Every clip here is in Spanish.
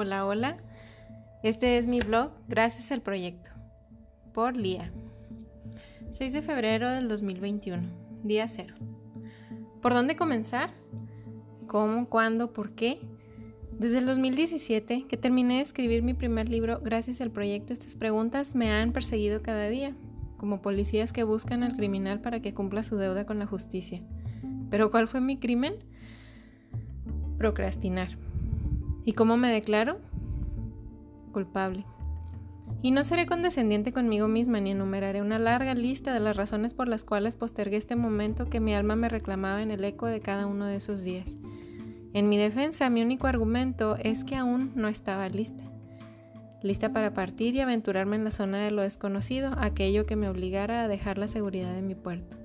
Hola, hola. Este es mi blog Gracias al proyecto. Por Lía. 6 de febrero del 2021. Día cero. ¿Por dónde comenzar? ¿Cómo? ¿Cuándo? ¿Por qué? Desde el 2017, que terminé de escribir mi primer libro gracias al proyecto, estas preguntas me han perseguido cada día, como policías que buscan al criminal para que cumpla su deuda con la justicia. ¿Pero cuál fue mi crimen? Procrastinar. ¿Y cómo me declaro? Culpable. Y no seré condescendiente conmigo misma ni enumeraré una larga lista de las razones por las cuales postergué este momento que mi alma me reclamaba en el eco de cada uno de esos días. En mi defensa, mi único argumento es que aún no estaba lista. Lista para partir y aventurarme en la zona de lo desconocido, aquello que me obligara a dejar la seguridad de mi puerto.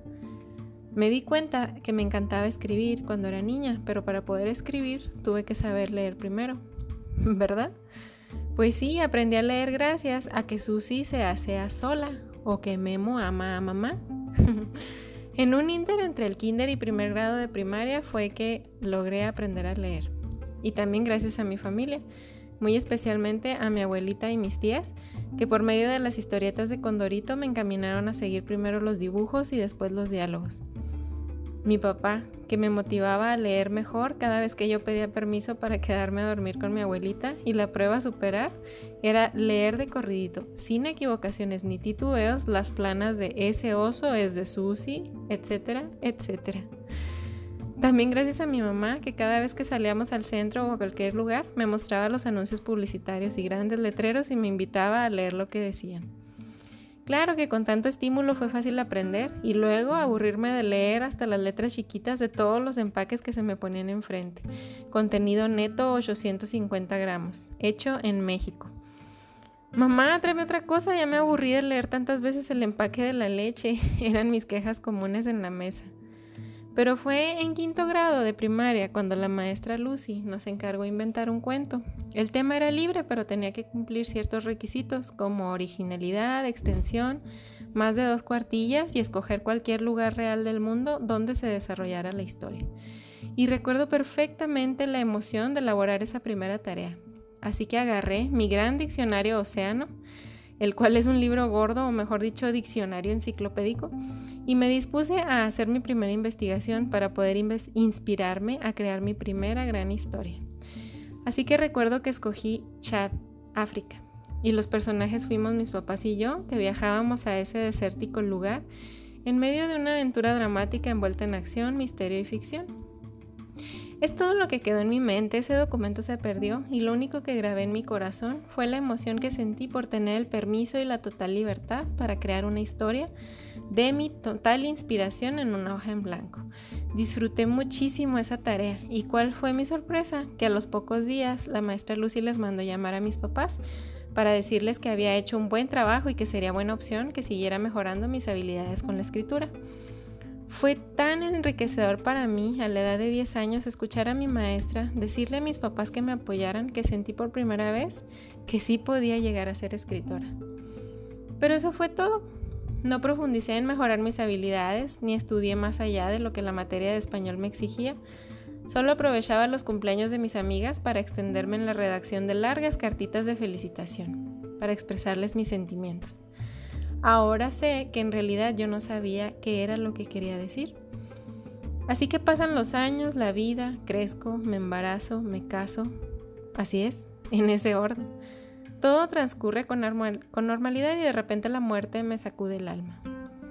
Me di cuenta que me encantaba escribir cuando era niña, pero para poder escribir tuve que saber leer primero, ¿verdad? Pues sí, aprendí a leer gracias a que Susi se hace sola o que Memo ama a mamá. en un inter entre el kinder y primer grado de primaria fue que logré aprender a leer. Y también gracias a mi familia, muy especialmente a mi abuelita y mis tías, que por medio de las historietas de Condorito me encaminaron a seguir primero los dibujos y después los diálogos. Mi papá, que me motivaba a leer mejor cada vez que yo pedía permiso para quedarme a dormir con mi abuelita y la prueba a superar era leer de corridito, sin equivocaciones ni titubeos, las planas de ese oso es de Susi, etcétera, etcétera. También gracias a mi mamá, que cada vez que salíamos al centro o a cualquier lugar me mostraba los anuncios publicitarios y grandes letreros y me invitaba a leer lo que decían. Claro que con tanto estímulo fue fácil aprender y luego aburrirme de leer hasta las letras chiquitas de todos los empaques que se me ponían enfrente. Contenido neto 850 gramos, hecho en México. Mamá, tráeme otra cosa, ya me aburrí de leer tantas veces el empaque de la leche. Eran mis quejas comunes en la mesa. Pero fue en quinto grado de primaria cuando la maestra Lucy nos encargó inventar un cuento. El tema era libre, pero tenía que cumplir ciertos requisitos como originalidad, extensión, más de dos cuartillas y escoger cualquier lugar real del mundo donde se desarrollara la historia. Y recuerdo perfectamente la emoción de elaborar esa primera tarea. Así que agarré mi gran diccionario Océano, el cual es un libro gordo, o mejor dicho, diccionario enciclopédico, y me dispuse a hacer mi primera investigación para poder inspirarme a crear mi primera gran historia. Así que recuerdo que escogí Chad, África, y los personajes fuimos mis papás y yo, que viajábamos a ese desértico lugar en medio de una aventura dramática envuelta en acción, misterio y ficción. Es todo lo que quedó en mi mente, ese documento se perdió y lo único que grabé en mi corazón fue la emoción que sentí por tener el permiso y la total libertad para crear una historia de mi total inspiración en una hoja en blanco. Disfruté muchísimo esa tarea y cuál fue mi sorpresa, que a los pocos días la maestra Lucy les mandó llamar a mis papás para decirles que había hecho un buen trabajo y que sería buena opción que siguiera mejorando mis habilidades con la escritura. Fue tan enriquecedor para mí a la edad de 10 años escuchar a mi maestra decirle a mis papás que me apoyaran que sentí por primera vez que sí podía llegar a ser escritora. Pero eso fue todo. No profundicé en mejorar mis habilidades ni estudié más allá de lo que la materia de español me exigía. Solo aprovechaba los cumpleaños de mis amigas para extenderme en la redacción de largas cartitas de felicitación, para expresarles mis sentimientos. Ahora sé que en realidad yo no sabía qué era lo que quería decir. Así que pasan los años, la vida, crezco, me embarazo, me caso. Así es, en ese orden. Todo transcurre con, con normalidad y de repente la muerte me sacude el alma.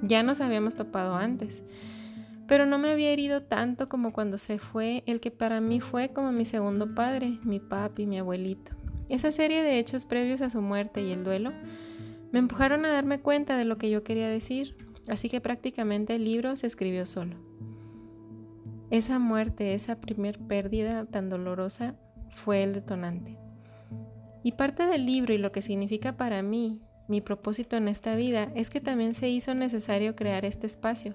Ya nos habíamos topado antes, pero no me había herido tanto como cuando se fue el que para mí fue como mi segundo padre, mi papi, mi abuelito. Esa serie de hechos previos a su muerte y el duelo me empujaron a darme cuenta de lo que yo quería decir, así que prácticamente el libro se escribió solo. Esa muerte, esa primer pérdida tan dolorosa fue el detonante. Y parte del libro y lo que significa para mí, mi propósito en esta vida, es que también se hizo necesario crear este espacio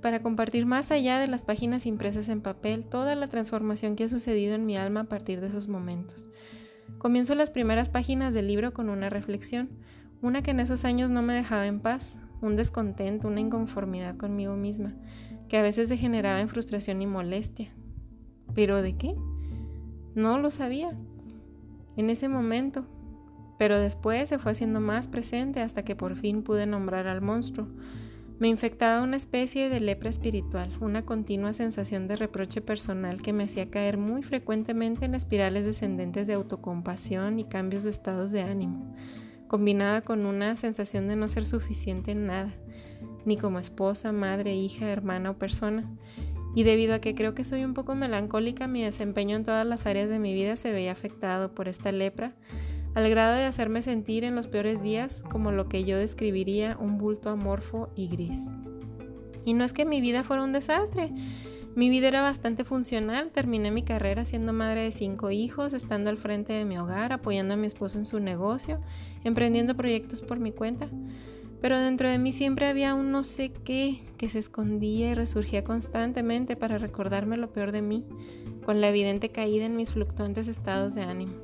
para compartir más allá de las páginas impresas en papel toda la transformación que ha sucedido en mi alma a partir de esos momentos. Comienzo las primeras páginas del libro con una reflexión, una que en esos años no me dejaba en paz, un descontento, una inconformidad conmigo misma, que a veces degeneraba en frustración y molestia. ¿Pero de qué? No lo sabía. en ese momento, pero después se fue haciendo más presente hasta que por fin pude nombrar al monstruo. Me infectaba una especie de lepra espiritual, una continua sensación de reproche personal que me hacía caer muy frecuentemente en espirales descendentes de autocompasión y cambios de estados de ánimo, combinada con una sensación de no ser suficiente en nada, ni como esposa, madre, hija, hermana o persona. Y debido a que creo que soy un poco melancólica, mi desempeño en todas las áreas de mi vida se veía afectado por esta lepra, al grado de hacerme sentir en los peores días como lo que yo describiría un bulto amorfo y gris. Y no es que mi vida fuera un desastre, mi vida era bastante funcional, terminé mi carrera siendo madre de cinco hijos, estando al frente de mi hogar, apoyando a mi esposo en su negocio, emprendiendo proyectos por mi cuenta. Pero dentro de mí siempre había un no sé qué que se escondía y resurgía constantemente para recordarme lo peor de mí, con la evidente caída en mis fluctuantes estados de ánimo.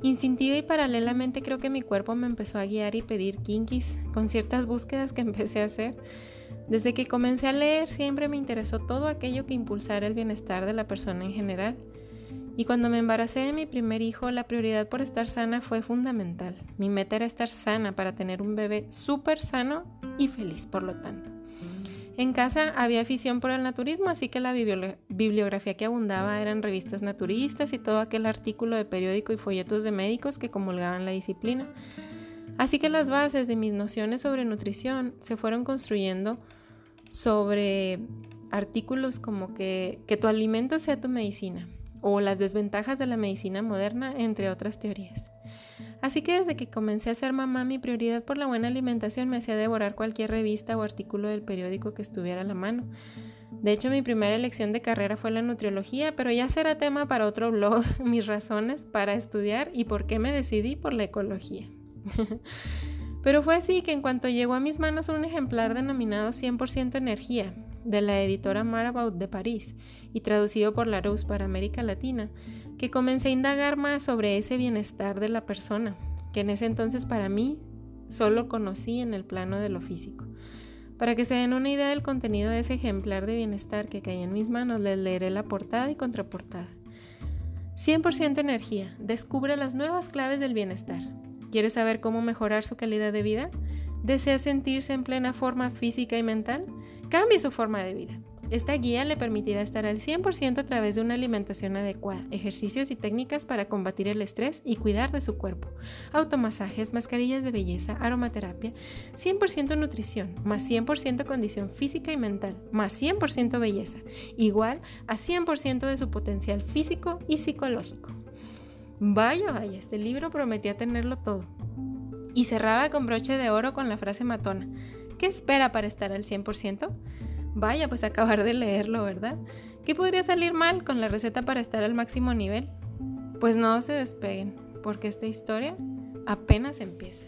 Instintiva y paralelamente creo que mi cuerpo me empezó a guiar y pedir kinkis con ciertas búsquedas que empecé a hacer. Desde que comencé a leer siempre me interesó todo aquello que impulsara el bienestar de la persona en general. Y cuando me embaracé de mi primer hijo, la prioridad por estar sana fue fundamental. Mi meta era estar sana para tener un bebé súper sano y feliz, por lo tanto. En casa había afición por el naturismo, así que la bibliografía que abundaba eran revistas naturistas y todo aquel artículo de periódico y folletos de médicos que comulgaban la disciplina. Así que las bases de mis nociones sobre nutrición se fueron construyendo sobre artículos como que, que tu alimento sea tu medicina o las desventajas de la medicina moderna, entre otras teorías. Así que desde que comencé a ser mamá, mi prioridad por la buena alimentación me hacía devorar cualquier revista o artículo del periódico que estuviera a la mano. De hecho, mi primera elección de carrera fue la nutriología, pero ya será tema para otro blog, mis razones para estudiar y por qué me decidí por la ecología. pero fue así que en cuanto llegó a mis manos un ejemplar denominado 100% energía, de la editora Marabout de París y traducido por Larousse para América Latina, que comencé a indagar más sobre ese bienestar de la persona, que en ese entonces para mí solo conocí en el plano de lo físico. Para que se den una idea del contenido de ese ejemplar de bienestar que caía en mis manos, les leeré la portada y contraportada. 100% energía. Descubre las nuevas claves del bienestar. ¿Quieres saber cómo mejorar su calidad de vida? ¿Desea sentirse en plena forma física y mental? Cambie su forma de vida. Esta guía le permitirá estar al 100% a través de una alimentación adecuada, ejercicios y técnicas para combatir el estrés y cuidar de su cuerpo, automasajes, mascarillas de belleza, aromaterapia, 100% nutrición, más 100% condición física y mental, más 100% belleza, igual a 100% de su potencial físico y psicológico. Vaya, vaya, este libro prometía tenerlo todo. Y cerraba con broche de oro con la frase matona. ¿Qué espera para estar al 100%? Vaya, pues acabar de leerlo, ¿verdad? ¿Qué podría salir mal con la receta para estar al máximo nivel? Pues no se despeguen, porque esta historia apenas empieza.